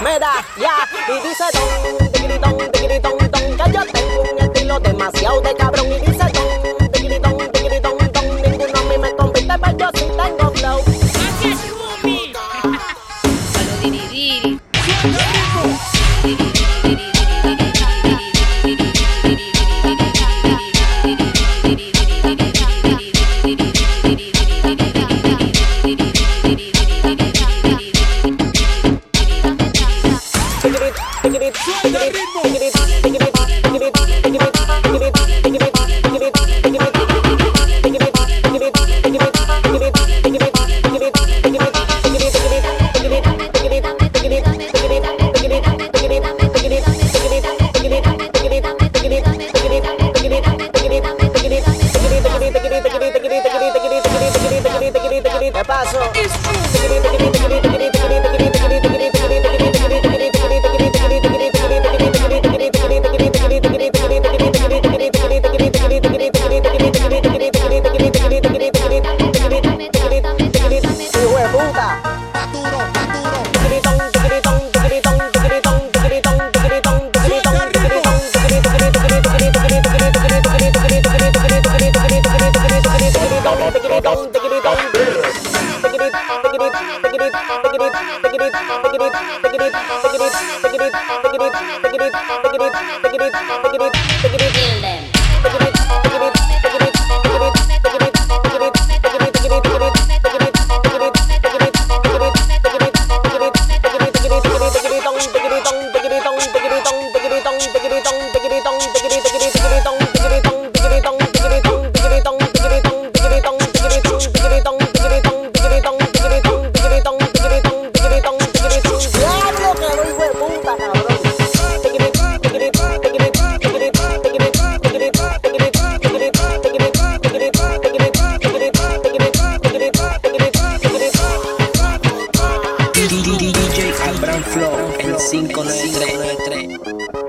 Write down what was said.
me da ya y dice don, digri, don, digri, don, don, que yo tengo un estilo demasiado de cabrón y dice. ¿Qué Diablo 593.